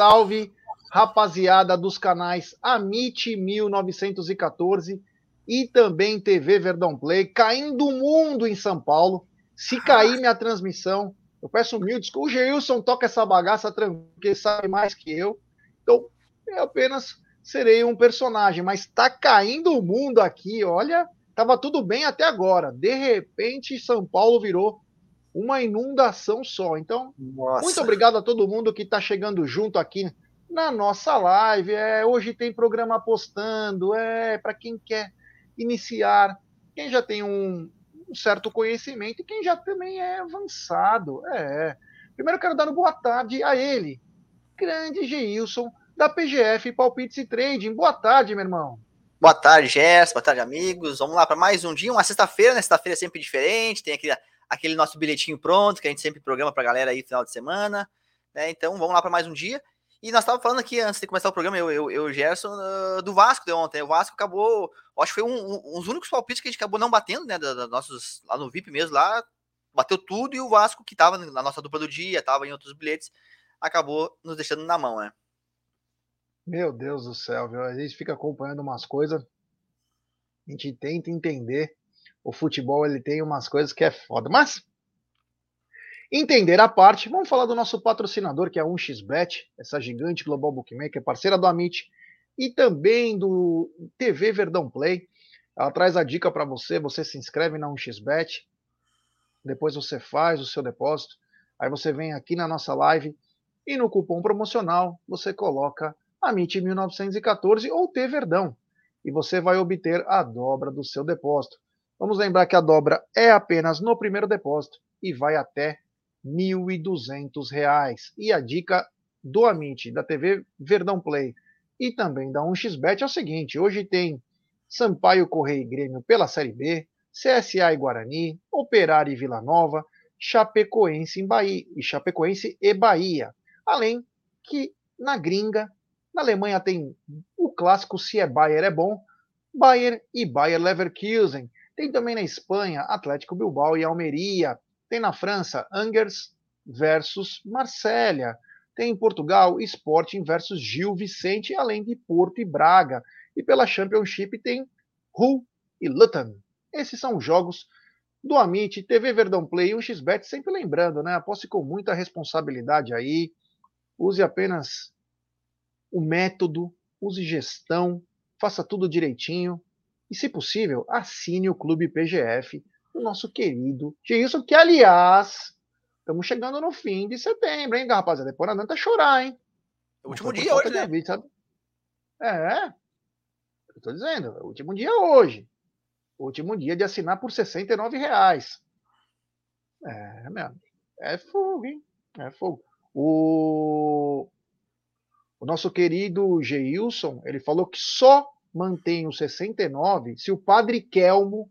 salve, rapaziada dos canais Amit 1914 e também TV Verdão Play, caindo o mundo em São Paulo. Se cair minha transmissão, eu peço mil desculpas. O Geilson toca essa bagaça tranquilo, sabe mais que eu. Então, eu apenas serei um personagem, mas tá caindo o mundo aqui, olha. Tava tudo bem até agora. De repente, São Paulo virou uma inundação só. Então, Nossa. muito obrigado a todo mundo que está chegando junto aqui na nossa live. É, hoje tem programa postando, é para quem quer iniciar, quem já tem um, um, certo conhecimento e quem já também é avançado. É. Primeiro quero dar uma boa tarde a ele, grande Geilson, da PGF Palpites e Trading. Boa tarde, meu irmão. Boa tarde, Gerson. Boa tarde, amigos. Vamos lá para mais um dia, uma sexta-feira, né? Sexta-feira é sempre diferente, tem aquele aquele nosso bilhetinho pronto, que a gente sempre programa para a galera aí final de semana. Né? Então vamos lá para mais um dia. E nós estávamos falando aqui antes de começar o programa, eu, eu, eu Gerson, uh, do Vasco de ontem. O Vasco acabou, acho que foi um, um, únicos palpites que a gente acabou não batendo, né? Da, da, nossos, lá no VIP mesmo, lá bateu tudo e o Vasco, que estava na nossa dupla do dia, estava em outros bilhetes, acabou nos deixando na mão, né? Meu Deus do céu, viu? A gente fica acompanhando umas coisas, a gente tenta entender o futebol ele tem umas coisas que é foda. Mas, entender a parte, vamos falar do nosso patrocinador, que é a 1xBet, essa gigante global bookmaker, parceira do Amit, e também do TV Verdão Play. Ela traz a dica para você, você se inscreve na 1xBet, depois você faz o seu depósito, aí você vem aqui na nossa live e no cupom promocional você coloca Amit 1914 ou T Verdão e você vai obter a dobra do seu depósito. Vamos lembrar que a dobra é apenas no primeiro depósito e vai até R$ 1.200. E a dica do Amit, da TV Verdão Play e também da 1xBet é o seguinte: hoje tem Sampaio Correia e Grêmio pela Série B, CSA e Guarani, Operário e Vila Nova, Chapecoense, em Bahia, e Chapecoense e Bahia. Além que na gringa, na Alemanha tem o clássico Se é Bayern é bom, Bayern e Bayer Leverkusen. Tem também na Espanha Atlético Bilbao e Almeria. Tem na França Angers versus Marsella. Tem em Portugal Sporting versus Gil Vicente, além de Porto e Braga. E pela Championship tem Hull e Luton. Esses são os jogos do Amit, TV Verdão Play e o XBet, sempre lembrando, né? Aposte com muita responsabilidade aí. Use apenas o método, use gestão, faça tudo direitinho. E, se possível, assine o Clube PGF, o nosso querido Gilson, que, aliás, estamos chegando no fim de setembro, hein, rapaziada? Depois não adianta chorar, hein? É o último dia hoje, né? Vida, sabe? É, eu tô dizendo, é o último dia hoje. O último dia de assinar por 69 reais. É, meu é fogo, hein? É fogo. O, o nosso querido Geilson, ele falou que só mantém o 69 se o padre Kelmo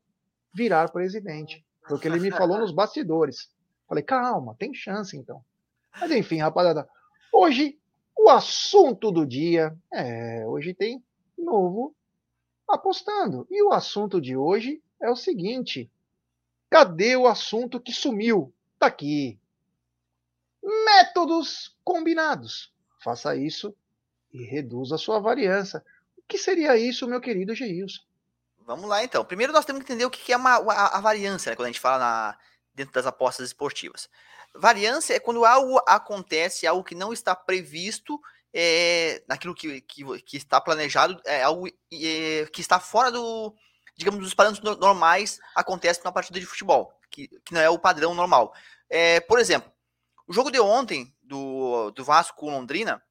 virar presidente. Foi o que ele me falou nos bastidores. Falei, calma, tem chance então. Mas enfim, rapaziada, hoje o assunto do dia é, hoje tem novo apostando. E o assunto de hoje é o seguinte: cadê o assunto que sumiu? Tá aqui. Métodos combinados. Faça isso e reduza a sua variância que seria isso, meu querido Geilson? Vamos lá, então. Primeiro nós temos que entender o que é uma, a, a variância, né, quando a gente fala na, dentro das apostas esportivas. Variância é quando algo acontece, algo que não está previsto é, naquilo que, que, que, está planejado, é algo é, que está fora do, digamos, dos parâmetros normais, acontece numa partida de futebol, que, que não é o padrão normal. É, por exemplo, o jogo de ontem do, do Vasco com Londrina,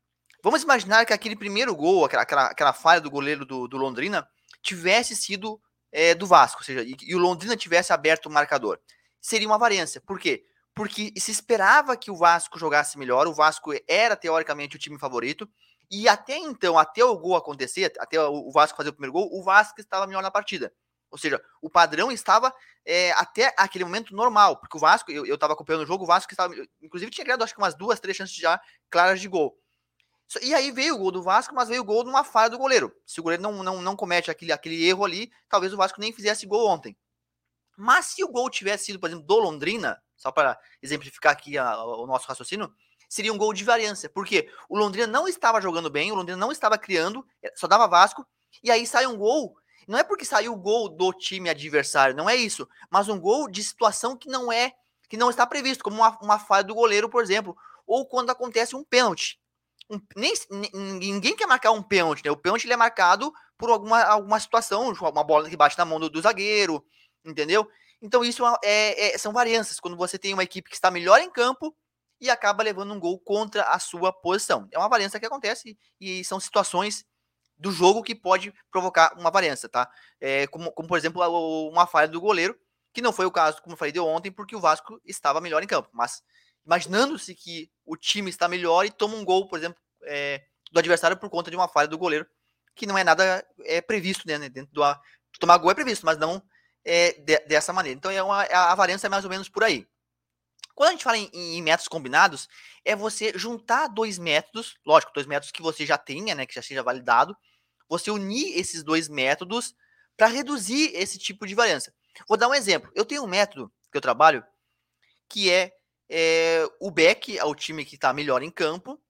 Vamos imaginar que aquele primeiro gol, aquela, aquela, aquela falha do goleiro do, do Londrina, tivesse sido é, do Vasco, ou seja, e, e, o Londrina tivesse aberto o marcador. Seria uma variância. Por quê? Porque se esperava que o Vasco jogasse melhor, o Vasco era teoricamente o time favorito, e até então, até o gol acontecer, até o Vasco fazer o primeiro gol, o Vasco estava melhor na partida. Ou seja, o padrão estava é, até aquele momento normal, porque o Vasco, eu estava acompanhando o jogo, o Vasco estava, inclusive tinha criado acho que umas duas, três chances já claras de gol. E aí veio o gol do Vasco, mas veio o gol numa falha do goleiro. Se o goleiro não, não, não comete aquele, aquele erro ali, talvez o Vasco nem fizesse gol ontem. Mas se o gol tivesse sido, por exemplo, do Londrina, só para exemplificar aqui a, o nosso raciocínio, seria um gol de variância. Porque o Londrina não estava jogando bem, o Londrina não estava criando, eh, só dava Vasco, e aí sai um gol. Não é porque saiu o gol do time adversário, não é isso, mas um gol de situação que não é, que não está previsto, como uma, uma falha do goleiro, por exemplo, ou quando acontece um pênalti. Um, nem, ninguém quer marcar um pênalti, né? O pênalti ele é marcado por alguma, alguma situação, uma bola que bate na mão do, do zagueiro, entendeu? Então, isso é, é, é, são variâncias. Quando você tem uma equipe que está melhor em campo e acaba levando um gol contra a sua posição. É uma variância que acontece e são situações do jogo que pode provocar uma variância, tá? É, como, como, por exemplo, uma falha do goleiro, que não foi o caso, como eu falei de ontem, porque o Vasco estava melhor em campo. Mas imaginando-se que o time está melhor e toma um gol, por exemplo, é, do adversário por conta de uma falha do goleiro, que não é nada é, previsto né, dentro do. Tomar gol é previsto, mas não é, de, dessa maneira. Então é uma, a variância é mais ou menos por aí. Quando a gente fala em, em, métodos combinados, é você juntar dois métodos, lógico, dois métodos que você já tenha, né, que já seja validado, você unir esses dois métodos para reduzir esse tipo de variância. Vou dar um exemplo. Eu tenho um método que eu trabalho que é, é o back, é o time que está melhor em campo.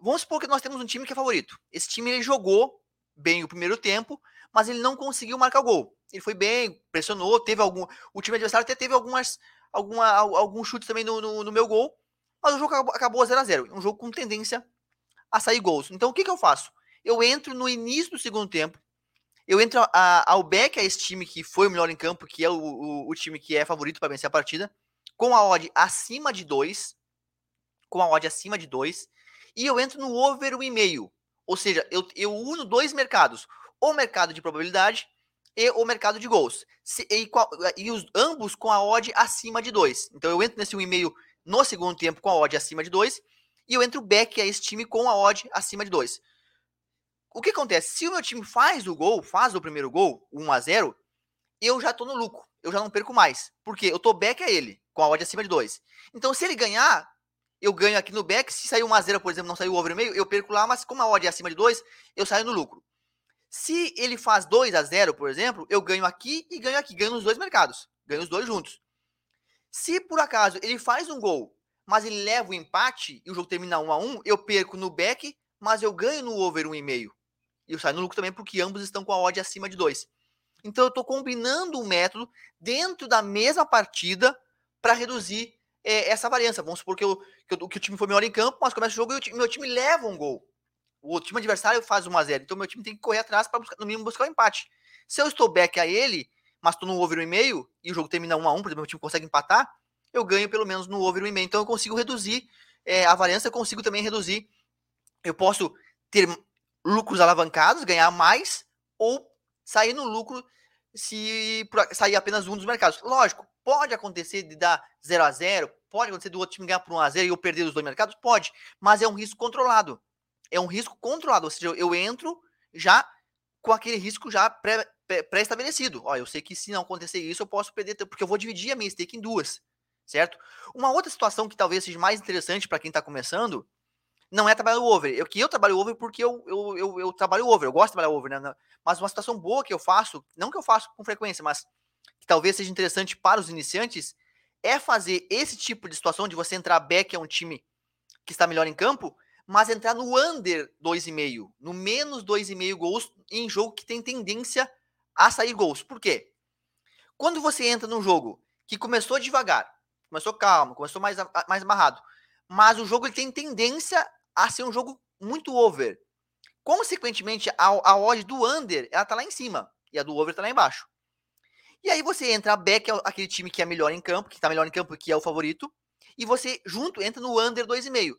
Vamos supor que nós temos um time que é favorito. Esse time ele jogou bem o primeiro tempo, mas ele não conseguiu marcar o gol. Ele foi bem, pressionou, teve algum. O time adversário até teve algumas, alguma, alguns chutes também no, no, no meu gol, mas o jogo acabou 0 a 0 Um jogo com tendência a sair gols. Então o que, que eu faço? Eu entro no início do segundo tempo, eu entro a, ao back, a esse time que foi o melhor em campo, que é o, o, o time que é favorito para vencer a partida, com a odd acima de 2, com a odd acima de 2, e eu entro no over 1,5. Ou seja, eu, eu uno dois mercados o mercado de probabilidade e o mercado de gols. Se, e, e os, ambos com a odd acima de 2. Então eu entro nesse 1,5 no segundo tempo com a odd acima de 2 e eu entro back a esse time com a odd acima de 2. O que acontece? Se o meu time faz o gol, faz o primeiro gol, 1 a 0 eu já tô no lucro. Eu já não perco mais. Porque eu tô back a ele, com a odd acima de 2. Então, se ele ganhar, eu ganho aqui no back. Se sair 1 a 0 por exemplo, não saiu o over meio, eu perco lá, mas como a odd é acima de 2, eu saio no lucro. Se ele faz 2 a 0 por exemplo, eu ganho aqui e ganho aqui, ganho nos dois mercados, ganho os dois juntos. Se por acaso ele faz um gol, mas ele leva o empate e o jogo termina 1 a 1 eu perco no back, mas eu ganho no over 1,5. E eu saio no lucro também porque ambos estão com a odd acima de 2. Então eu estou combinando um método dentro da mesma partida para reduzir é, essa variância. Vamos supor que, eu, que, eu, que, o time foi melhor em campo, mas começa o jogo e o meu time leva um gol o time adversário faz 1 a 0 então meu time tem que correr atrás para no mínimo buscar o um empate. Se eu estou back a ele, mas estou no over 1,5 e o jogo termina 1 a 1 por exemplo, meu time consegue empatar, eu ganho pelo menos no over 1,5. Então eu consigo reduzir é, a variância, eu consigo também reduzir. Eu posso ter lucros alavancados, ganhar mais, ou sair no lucro se sair apenas um dos mercados. Lógico, pode acontecer de dar 0 a 0 pode acontecer do outro time ganhar por 1 a 0 e eu perder os dois mercados? Pode, mas é um risco controlado é um risco controlado, ou seja, eu entro já com aquele risco já pré-estabelecido. Pré Ó, eu sei que se não acontecer isso, eu posso perder, porque eu vou dividir a minha stake em duas, certo? Uma outra situação que talvez seja mais interessante para quem está começando, não é trabalhar o over. Eu que eu trabalho over porque eu, eu, eu, eu trabalho over, eu gosto de trabalhar over, né? Mas uma situação boa que eu faço, não que eu faço com frequência, mas que talvez seja interessante para os iniciantes, é fazer esse tipo de situação de você entrar back a um time que está melhor em campo, mas entrar no under 2,5, no menos 2,5 gols em jogo que tem tendência a sair gols. Por quê? Quando você entra num jogo que começou devagar, começou calmo, começou mais, mais amarrado, mas o jogo ele tem tendência a ser um jogo muito over. Consequentemente, a, a odd do under ela tá lá em cima e a do over tá lá embaixo. E aí você entra back, é aquele time que é melhor em campo, que tá melhor em campo, que é o favorito, e você junto entra no under 2,5.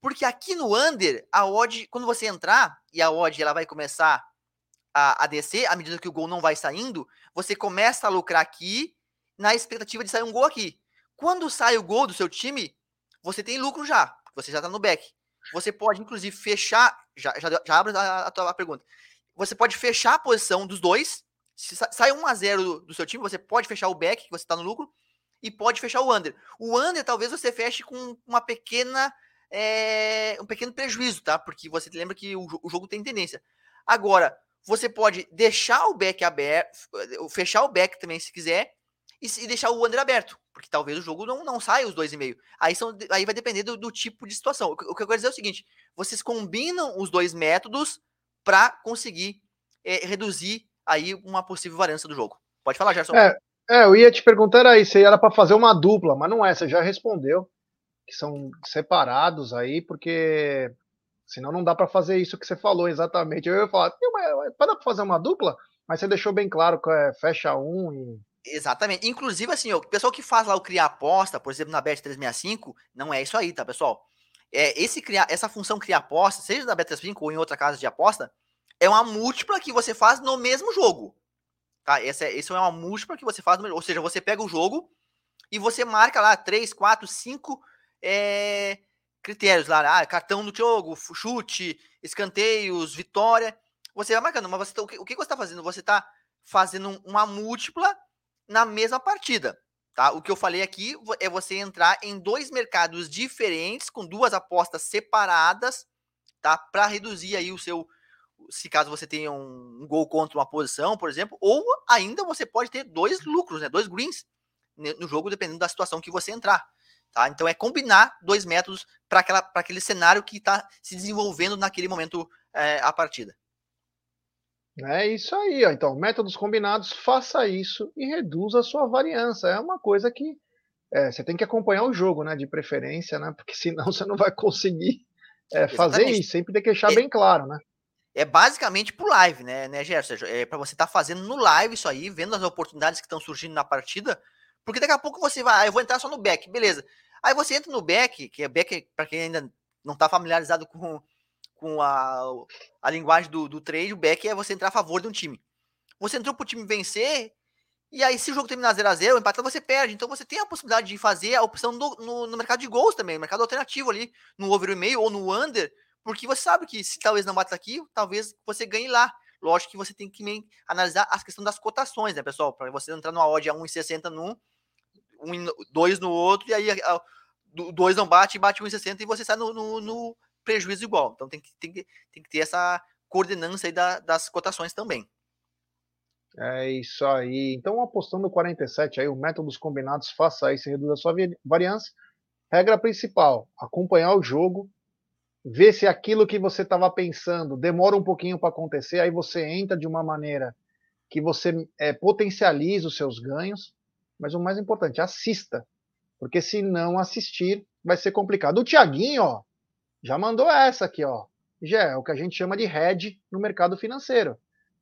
Porque aqui no under, a odd, quando você entrar e a odd ela vai começar a, a descer, à medida que o gol não vai saindo, você começa a lucrar aqui na expectativa de sair um gol aqui. Quando sai o gol do seu time, você tem lucro já, você já tá no back. Você pode, inclusive, fechar. Já, já, já abre a, a tua pergunta. Você pode fechar a posição dos dois. Se sai 1 a 0 do, do seu time, você pode fechar o back, que você tá no lucro, e pode fechar o under. O under talvez você feche com uma pequena é, um pequeno prejuízo, tá? Porque você lembra que o, o jogo tem tendência. Agora, você pode deixar o back aberto, fechar o back também se quiser, e, e deixar o under aberto. Porque talvez o jogo não, não saia os 2,5. Aí, são, aí vai depender do, do, tipo de situação. O, o, que eu quero dizer é o seguinte: vocês combinam os dois métodos para conseguir é, reduzir aí uma possível variância do jogo. Pode falar, Gerson. É, é eu ia te perguntar aí se era para fazer uma dupla, mas não é, você já respondeu. Que são separados aí, porque senão não dá para fazer isso que você falou exatamente. Eu ia falar, para fazer uma dupla? Mas você deixou bem claro que é fecha um e. Exatamente. Inclusive, assim, o pessoal que faz lá o criar aposta, por exemplo, na Bet365, não é isso aí, tá, pessoal? É, esse criar, essa função criar aposta, seja na Bet365 ou em outra casa de aposta, é uma múltipla que você faz no mesmo jogo. Tá? Essa, é, é uma múltipla que você faz no Ou seja, você pega o jogo e você marca lá 3, 4, 5 é, critérios lá. Ah, cartão do jogo, chute, escanteios, vitória você vai marcando, mas você tá, o, que, o que você está fazendo? Você está fazendo uma múltipla na mesma partida. Tá? O que eu falei aqui é você entrar em dois mercados diferentes, com duas apostas separadas, tá? Para reduzir aí o seu. Se caso você tenha um, gol contra uma posição, por exemplo, ou ainda você pode ter dois lucros, né? Dois greens no jogo, dependendo da situação que você entrar. Tá? Então é combinar dois métodos para aquele cenário que está se desenvolvendo naquele momento é, a partida. É isso aí, ó. Então, métodos combinados, faça isso e reduza a sua variância. É uma coisa que é, você tem que acompanhar o jogo, né? De preferência, né? Porque senão você não vai conseguir é, fazer isso. Sempre tem que deixar bem claro, né? É basicamente pro live, né, né, Gerson? É para você estar tá fazendo no live isso aí, vendo as oportunidades que estão surgindo na partida. Porque daqui a pouco você vai, ah, eu vou entrar só no back, beleza. Aí você entra no back, que é back, para quem ainda não está familiarizado com, com a, a linguagem do, do trade, o back é você entrar a favor de um time. Você entrou pro time vencer, e aí se o jogo terminar 0x0, empatado, você perde. Então você tem a possibilidade de fazer a opção no, no, no mercado de gols também, mercado alternativo ali, no over e meio ou no under, porque você sabe que se talvez não bata aqui, talvez você ganhe lá. Lógico que você tem que analisar a questão das cotações, né, pessoal? Para você entrar numa odd a 1,60 num, 2 no outro, e aí o 2 não bate, bate 1,60 e você sai no, no, no, prejuízo igual. Então tem que, tem que, tem que ter essa coordenância aí da, das cotações também. É isso aí. Então, apostando 47 aí, o métodos combinados, faça isso e reduz a sua variância. Regra principal: acompanhar o jogo, ver se aquilo que você estava pensando demora um pouquinho para acontecer, aí você entra de uma maneira que você é, potencializa os seus ganhos. Mas o mais importante, assista. Porque se não assistir, vai ser complicado. O Tiaguinho, ó, já mandou essa aqui, ó. Já é o que a gente chama de hedge no mercado financeiro,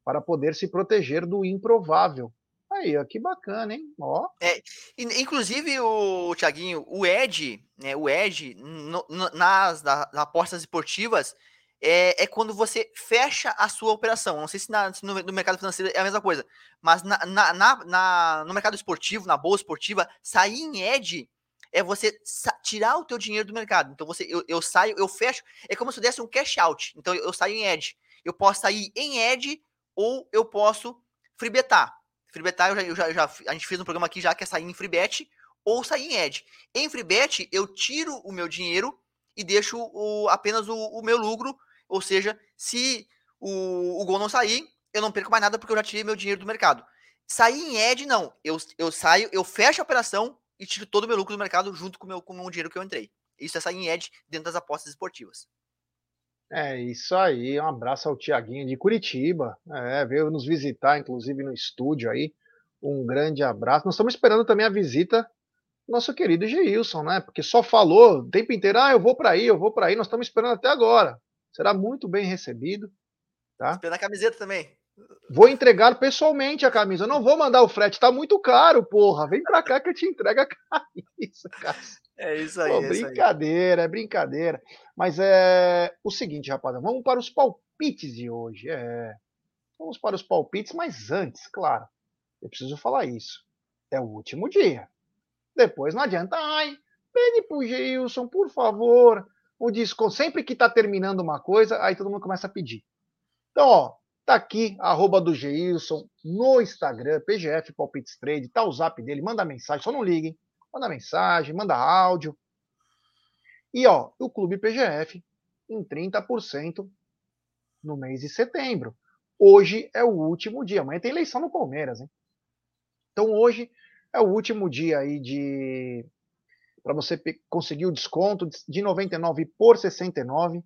para poder se proteger do improvável. Aí, ó, que bacana, hein? Ó. É, inclusive, o Tiaguinho, o Ed, né, o Ed, no, nas, nas apostas esportivas, é, é, quando você fecha a sua operação. Não sei se, na, se no, no, mercado financeiro é a mesma coisa, mas na, na, na, no mercado esportivo, na bolsa esportiva, sair em Ed é você tirar o teu dinheiro do mercado. Então você, eu, eu saio, eu fecho, é como se eu desse um cash out. Então eu, eu saio em edge. Eu posso sair em edge ou eu posso freebetar. Freebetar, já, eu já, eu já, a gente fez um programa aqui já que é sair em freebet ou sair em edge. Em freebet, eu tiro o meu dinheiro e deixo o, apenas o, o meu lucro. Ou seja, se o, o gol não sair, eu não perco mais nada porque eu já tirei meu dinheiro do mercado. Sair em edge, não. Eu, eu saio, eu fecho a operação, e tiro todo o meu lucro do mercado junto com o, meu, com o dinheiro que eu entrei. Isso é sair em edge dentro das apostas esportivas. É isso aí, um abraço ao Tiaguinho de Curitiba, é, veio nos visitar, inclusive no estúdio aí. Um grande abraço. Nós estamos esperando também a visita do nosso querido Geilson, né? Porque só falou o tempo inteiro, ah, eu vou para aí, eu vou para aí. Nós estamos esperando até agora. Será muito bem recebido, tá? Esperando a camiseta também. Vou entregar pessoalmente a camisa. Eu não vou mandar o frete, tá muito caro, porra. Vem pra cá que eu te entrego a camisa, cara. É isso aí. Pô, é brincadeira, aí. é brincadeira. Mas é o seguinte, rapaziada, vamos para os palpites de hoje. É... Vamos para os palpites, mas antes, claro, eu preciso falar isso. É o último dia. Depois não adianta. Ai, pede pro Gilson, por favor. O disco, sempre que tá terminando uma coisa, aí todo mundo começa a pedir. Então, ó, Tá aqui, arroba do Geilson, no Instagram, PGF Palpites Trade, tá o zap dele, manda mensagem, só não liguem, manda mensagem, manda áudio. E ó, o Clube PGF em 30% no mês de setembro. Hoje é o último dia, amanhã tem eleição no Palmeiras, hein? Então hoje É o último dia aí de para você conseguir o desconto de 99 por 69.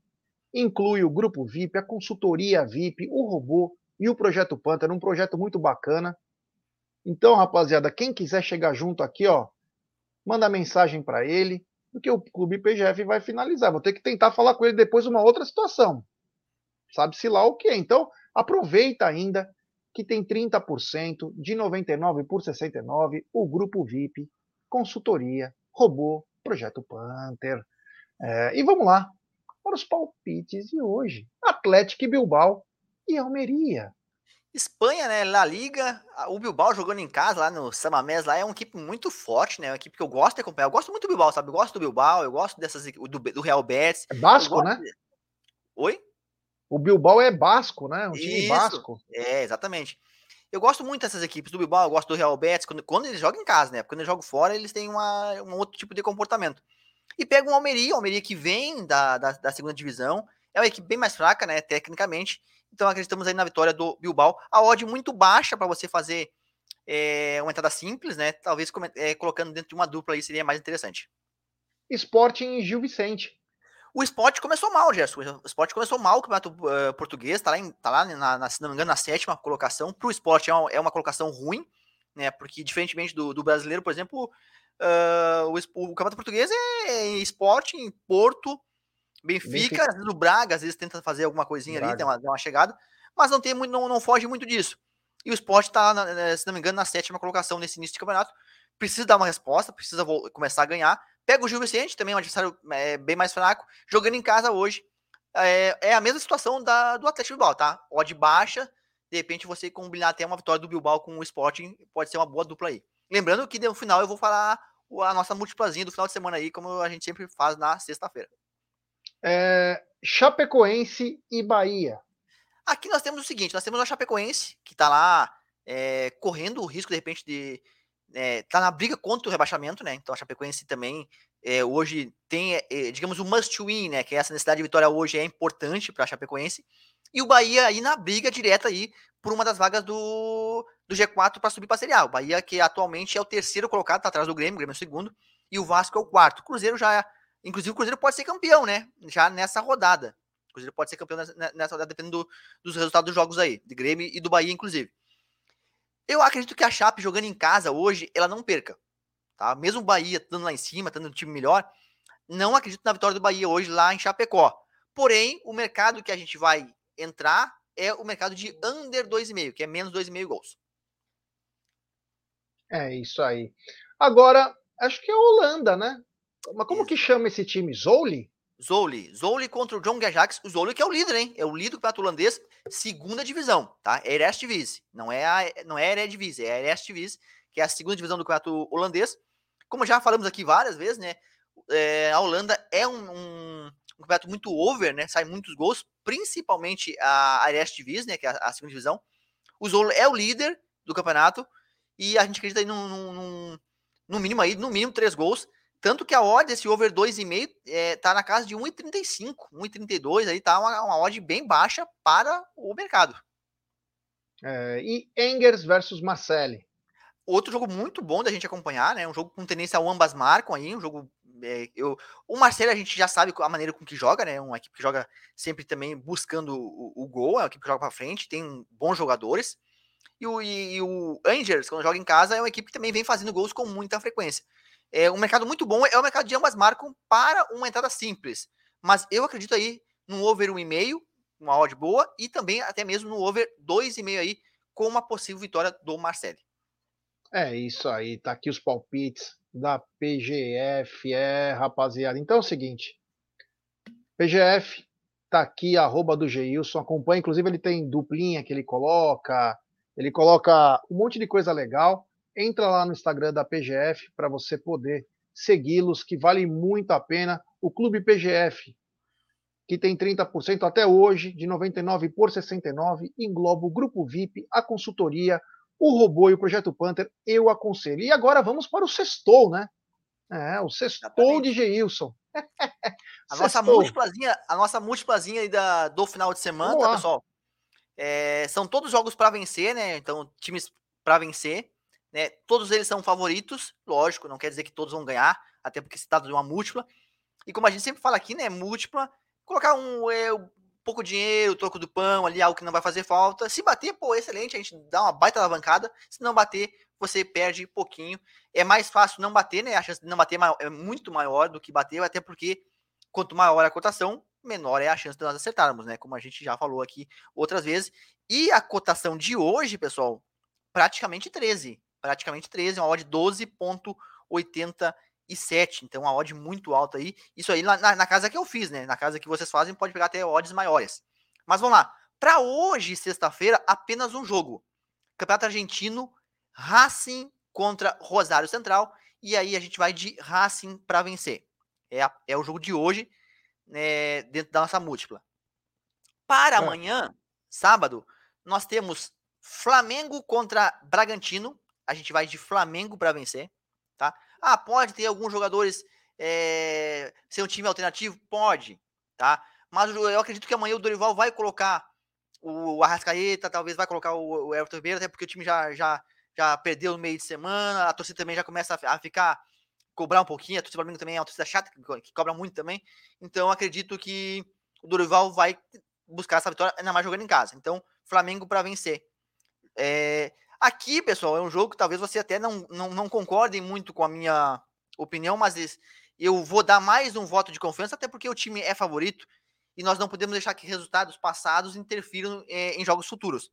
Inclui o grupo VIP, a consultoria VIP, o robô e o projeto Panther, um projeto muito bacana. Então, rapaziada, quem quiser chegar junto aqui, ó, manda mensagem para ele, porque o Clube PGF vai finalizar. Vou ter que tentar falar com ele depois uma outra situação. Sabe-se lá o que. Então, aproveita ainda que tem 30% de 99 por 69, o grupo VIP, consultoria, robô, projeto Panther. É, e vamos lá os palpites de hoje. Atlético Bilbao e Almeria. Espanha, né? La Liga, o Bilbao jogando em casa lá no Samamés lá é uma equipe muito forte, né? Uma equipe que eu gosto de acompanhar. Eu gosto muito do Bilbao, sabe? Eu gosto do Bilbao, eu gosto dessas do, do Real Betis. É basco, né? De... Oi? O Bilbao é basco, né? Um time Isso, basco. É, exatamente. Eu gosto muito dessas equipes do Bilbao, eu gosto do Real Betis, quando, quando eles jogam em casa, né? Quando eles jogam fora, eles têm uma, um outro tipo de comportamento. E pega o Almeria, o Almeria que vem da, da, da, segunda divisão, é uma equipe bem mais fraca, né, tecnicamente. Então acreditamos aí na vitória do Bilbao. A odd muito baixa para você fazer é, uma entrada simples, né? Talvez é, colocando dentro de uma dupla aí seria mais interessante. Sporting Gil Vicente. O esporte começou mal, Gerson. O esporte começou mal o campeonato uh, português, tá lá, em, tá lá na, na, se não me engano, na sétima colocação. Para o esporte é uma, é uma colocação ruim, né? Porque, diferentemente do, do brasileiro, por exemplo, uh, o, o, campeonato português é esporte em Porto, Benfica, Benfica. o Braga, às vezes tenta fazer alguma coisinha Braga. ali, tem uma, uma, chegada, mas não tem muito, não, não foge muito disso. E o esporte está, se não me engano, na sétima colocação nesse início de campeonato. Precisa dar uma resposta, precisa começar a ganhar. Pega o Gil Vicente, também um adversário é, bem mais fraco, jogando em casa hoje. É, é a mesma situação da, do Atlético Bilbao, tá? Odd baixa, de repente você combinar até uma vitória do Bilbao com o Sporting, pode ser uma boa dupla aí. Lembrando que no final eu vou falar a nossa múltiplazinha do final de semana aí, como a gente sempre faz na sexta-feira. É, Chapecoense e Bahia. Aqui nós temos o seguinte: nós temos a Chapecoense, que está lá é, correndo o risco, de repente, de, é, tá na briga contra o rebaixamento, né? Então a Chapecoense também é, hoje tem, é, digamos, o must win, né? Que essa necessidade de vitória hoje é importante para a Chapecoense. E o Bahia aí na briga direta aí por uma das vagas do, do G4 para subir para a Série A. O Bahia que atualmente é o terceiro colocado, tá atrás do Grêmio, o Grêmio é o segundo, e o Vasco é o quarto. O Cruzeiro já, inclusive o Cruzeiro pode ser campeão, né? Já nessa rodada. O Cruzeiro pode ser campeão nessa, nessa rodada, dependendo do, dos resultados dos jogos aí, de Grêmio e do Bahia, inclusive. Eu acredito que a Chape jogando em casa hoje, ela não perca. Tá? Mesmo o Bahia estando lá em cima, tendo um time melhor, não acredito na vitória do Bahia hoje lá em Chapecó. Porém, o mercado que a gente vai entrar é o mercado de under 2,5, que é menos 2,5 gols. É isso aí. Agora, acho que é a Holanda, né? Mas como isso. que chama esse time? Zoli? Zoli. Zoli contra o John Ajax. O Zoli que é o líder, hein? É o líder do campeonato holandês, segunda divisão, tá? É Eredivisie. Não é a, não é Eredivisie, é Eredivisie, que é a segunda divisão do campeonato holandês. Como já falamos aqui várias vezes, né? É, a Holanda é um, um, um, campeonato muito over, né? Sai muitos gols, principalmente a, a Eredivisie, né? Que é a, a, segunda divisão. O Zoli é o líder do campeonato e a gente acredita aí num, num, num no mínimo aí, no mínimo três gols. Tanto que a odd, esse over 2,5, é, tá na casa de 1,35, 1,32, aí tá uma, uma odd bem baixa para o mercado. É, e Engers versus Marcelli. Outro jogo muito bom da gente acompanhar, né? Um jogo com tendência ao ambas marcam aí, um jogo. É, eu, o Marcelo a gente já sabe a maneira com que joga, né? Uma equipe que joga sempre também buscando o, o gol, é uma equipe que joga para frente, tem bons jogadores. E o, e, e o quando joga em casa, é uma equipe que também vem fazendo gols com muita frequência. É um mercado muito bom, é o mercado de ambas marcam para uma entrada simples. Mas eu acredito aí no over 1,5, uma odd boa, e também até mesmo no over 2,5 aí, com uma possível vitória do Marcelo. É isso aí, tá aqui os palpites da PGF, é, rapaziada. Então é o seguinte, PGF tá aqui, arroba do Geilson, acompanha, inclusive ele tem duplinha que ele coloca, ele coloca um monte de coisa legal entra lá no Instagram da PGF para você poder segui-los, que vale muito a pena. O Clube PGF, que tem 30% até hoje, de 99 por 69, engloba o Grupo VIP, a consultoria, o robô e o Projeto Panther, eu aconselho. E agora vamos para o sextou, né? É, o sextou de Geilson. a nossa múltiplazinha, a nossa múltiplazinha da, do final de semana, tá, pessoal? É, são todos jogos para vencer, né? Então, times para vencer. né? Todos eles são favoritos, lógico, não quer dizer que todos vão ganhar, até porque se trata de uma múltipla. E como a gente sempre fala aqui, né, múltipla, colocar um, é, um pouco dinheiro, troco do pão ali, algo que não vai fazer falta. Se bater, pô, excelente, a gente dá uma baita alavancada. Se não bater, você perde pouquinho. É mais fácil não bater, né? A chance de não bater é muito maior do que bater, até porque quanto maior a cotação, menor é a chance de nós acertarmos, né? Como a gente já falou aqui outras vezes. E a cotação de hoje, pessoal, praticamente 13. Praticamente 13, uma odd 12,87. Então, uma odd muito alta aí. Isso aí na, na, casa que eu fiz, né? Na casa que vocês fazem, pode pegar até odds maiores. Mas vamos lá. Para hoje, sexta-feira, apenas um jogo. Campeonato Argentino, Racing contra Rosário Central. E aí a gente vai de Racing para vencer. É, a, é o jogo de hoje, né, dentro da nossa múltipla. Para é. amanhã, sábado, nós temos Flamengo contra Bragantino. A gente vai de Flamengo para vencer, tá? Ah, pode ter alguns jogadores é, ser um time alternativo? Pode, tá? Mas eu acredito que amanhã o Dorival vai colocar o Arrascaeta, talvez vai colocar o, Everton Ribeiro, até porque o time já, já, já perdeu no meio de semana, a torcida também já começa a, ficar cobrar um pouquinho, a torcida do Flamengo também é uma torcida chata, que, que cobra muito também. Então acredito que o Dorival vai buscar essa vitória, ainda mais jogando em casa. Então, Flamengo para vencer. É, aqui, pessoal, é um jogo que talvez você até não, não, não concordem muito com a minha opinião, mas eu vou dar mais um voto de confiança, até porque o time é favorito e nós não podemos deixar que resultados passados interfiram é, em jogos futuros.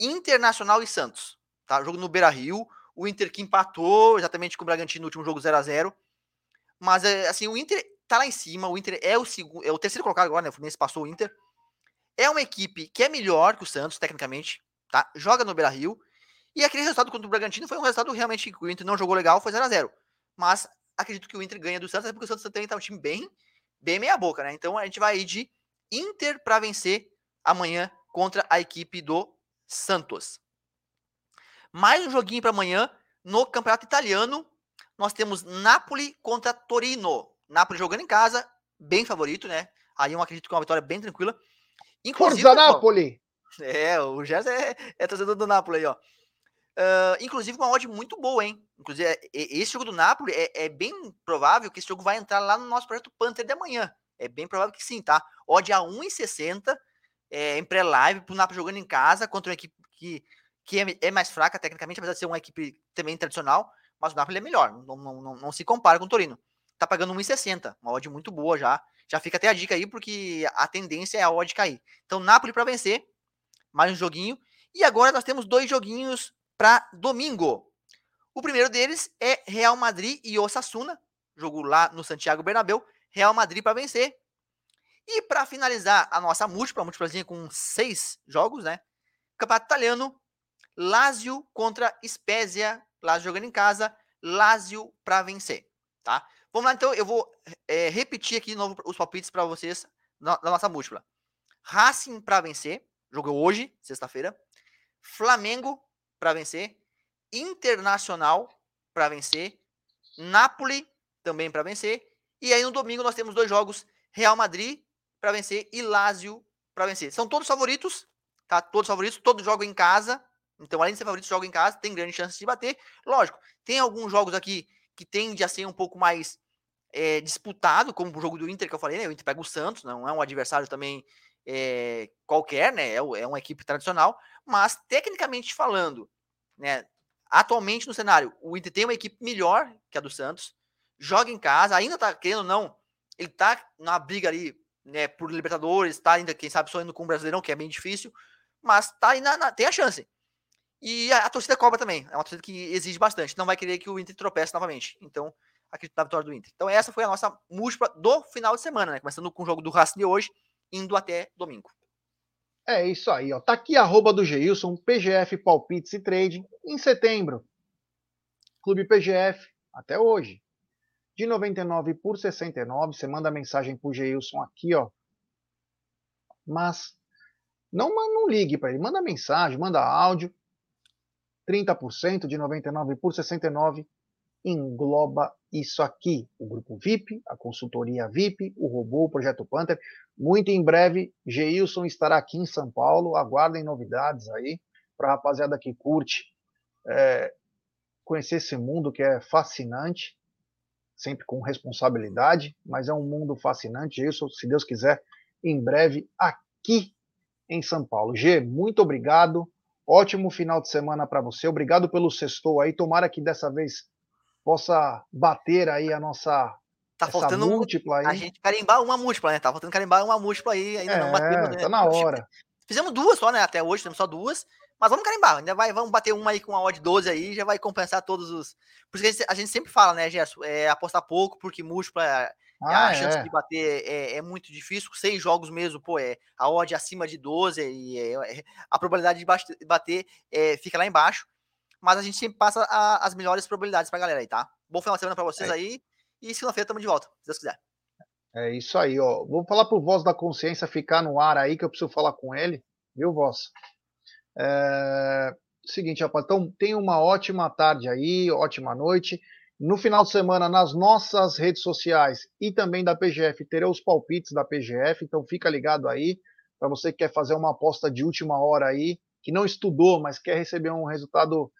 Internacional e Santos, tá? Jogo no Beira Rio, o Inter que empatou exatamente com o Bragantino no último jogo 0 a 0 Mas, é, assim, o Inter tá lá em cima, o Inter é o segundo, é o terceiro colocado agora, né? O Fluminense passou o Inter. É uma equipe que é melhor que o Santos, tecnicamente, tá? Joga no Beira Rio. E aquele resultado contra o Bragantino foi um resultado realmente que o Inter não jogou legal, foi 0 a 0 Mas acredito que o Inter ganha do Santos, porque o Santos também tá um time bem, bem meia boca, né? Então a gente vai de Inter para vencer amanhã contra a equipe do Santos. Mais um joguinho para amanhã no Campeonato Italiano. Nós temos Napoli contra Torino. Napoli jogando em casa, bem favorito, né? Aí eu acredito que é uma vitória bem tranquila. Inclusive, Forza Napoli! É, o Gerson é, é torcedor do Napoli aí, ó. Uh, inclusive, uma odd muito boa, hein? Inclusive, é, esse jogo do Napoli é, é, bem provável que esse jogo vai entrar lá no nosso projeto Panther de amanhã. É bem provável que sim, tá? Odd a 1,60 é, em pré-live pro Napoli jogando em casa contra uma equipe que, que é, é, mais fraca tecnicamente, apesar de ser uma equipe também tradicional, mas o Napoli é melhor, não, não, não, não se compara com o Torino. Tá pagando 1,60, uma odd muito boa já. Já fica até a dica aí, porque a tendência é a odd cair. Então, Napoli para vencer, mais um joguinho. E agora nós temos dois joguinhos para domingo. O primeiro deles é Real Madrid e Osasuna, jogo lá no Santiago Bernabéu. Real Madrid para vencer. E para finalizar a nossa múltipla, múltiplazinha com seis jogos, né? Campeonato Italiano, Lazio contra Spezia, Lazio jogando em casa, Lazio para vencer, tá? Vamos lá, então, eu vou é, repetir aqui de novo os palpites para vocês na, nossa múltipla. Racing para vencer, jogo hoje, sexta-feira. Flamengo para vencer. Internacional para vencer. Napoli também para vencer. E aí no domingo nós temos dois jogos: Real Madrid para vencer e Lazio para vencer. São todos favoritos, tá? Todos favoritos, todos jogam em casa. Então, além de ser favorito, joga em casa, tem grande chance de bater. Lógico, tem alguns jogos aqui que tende a ser um pouco mais é, disputado, como o jogo do Inter que eu falei, né? O Inter pega o Santos, não é um adversário também é, qualquer, né? É, é uma equipe tradicional, mas tecnicamente falando, né? Atualmente no cenário, o Inter tem uma equipe melhor que a do Santos, joga em casa, ainda tá querendo ou não, ele tá na briga ali, né, por Libertadores, tá ainda, quem sabe, sonhando com o Brasileirão, que é bem difícil, mas tá aí na, na tem a chance. E a, a, torcida cobra também. É uma torcida que exige bastante. Não vai querer que o Inter tropece novamente. Então, acredito na vitória do Inter. Então, essa foi a nossa múltipla do final de semana, né? Começando com o jogo do Racing de hoje, indo até domingo. É isso aí, ó. Tá aqui arroba do Geilson, PGF Palpites e Trading, em setembro. Clube PGF, até hoje. De 99 por 69, você manda mensagem pro Geilson aqui, ó. Mas não, não ligue para ele, manda mensagem, manda áudio 30% de 99 por 69 engloba isso aqui: o grupo VIP, a consultoria VIP, o robô, o projeto Panther. Muito em breve, Geilson estará aqui em São Paulo. Aguardem novidades aí para a rapaziada que curte é, conhecer esse mundo que é fascinante, sempre com responsabilidade, mas é um mundo fascinante. Isso, se Deus quiser, em breve aqui em São Paulo. G, muito obrigado. Ótimo final de semana para você. Obrigado pelo sextou aí. Tomara que dessa vez possa bater aí a nossa Tá faltando múltipla aí. A gente carimbar uma múltipla, né? Tá faltando carimbar uma múltipla aí, ainda é, não bateu. Né? Tá na hora. Fizemos duas só, né? Até hoje temos só duas. Mas vamos carimbar, ainda vai, vamos bater uma aí com uma odd 12 aí, já vai compensar todos os. Por isso que a gente sempre fala, né, Gerson? É apostar pouco, porque múltipla, ah, a chance é. de bater é, é, muito difícil. Seis jogos mesmo, pô, é a odd acima de 12 e é, é, a probabilidade de bater é, fica lá embaixo. Mas a gente sempre passa a, as melhores probabilidades pra galera aí, tá? Bom final de semana pra vocês é. aí. E segunda-feira estamos de volta, se Deus quiser. É isso aí, ó. Vou falar pro Voz da Consciência ficar no ar aí, que eu preciso falar com ele, viu, Voz? É... Seguinte, rapaz, então tenha uma ótima tarde aí, ótima noite. No final de semana, nas nossas redes sociais e também da PGF, terei os palpites da PGF, então fica ligado aí. Para você que quer fazer uma aposta de última hora aí, que não estudou, mas quer receber um resultado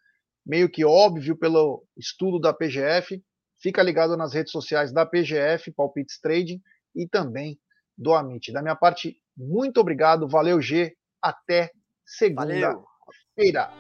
meio que óbvio pelo estudo da PGF, fica ligado nas redes sociais da PGF, Palpites Trading, e também do Amit. Da minha parte, muito obrigado, valeu G, até segunda-feira.